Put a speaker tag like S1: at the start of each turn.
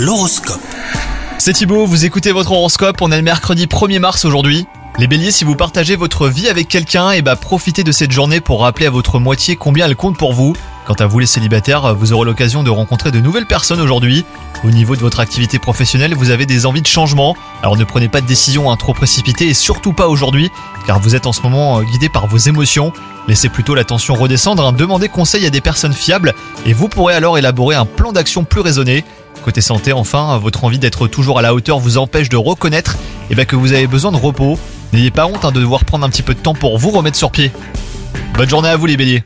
S1: L'horoscope.
S2: C'est Thibaut, vous écoutez votre horoscope, on est le mercredi 1er mars aujourd'hui. Les béliers, si vous partagez votre vie avec quelqu'un, et bah profitez de cette journée pour rappeler à votre moitié combien elle compte pour vous. Quant à vous les célibataires, vous aurez l'occasion de rencontrer de nouvelles personnes aujourd'hui. Au niveau de votre activité professionnelle, vous avez des envies de changement, alors ne prenez pas de décision hein, trop précipitée et surtout pas aujourd'hui, car vous êtes en ce moment euh, guidé par vos émotions. Laissez plutôt la tension redescendre, hein, demandez conseil à des personnes fiables et vous pourrez alors élaborer un plan d'action plus raisonné. Côté santé, enfin, votre envie d'être toujours à la hauteur vous empêche de reconnaître eh ben, que vous avez besoin de repos. N'ayez pas honte hein, de devoir prendre un petit peu de temps pour vous remettre sur pied. Bonne journée à vous les béliers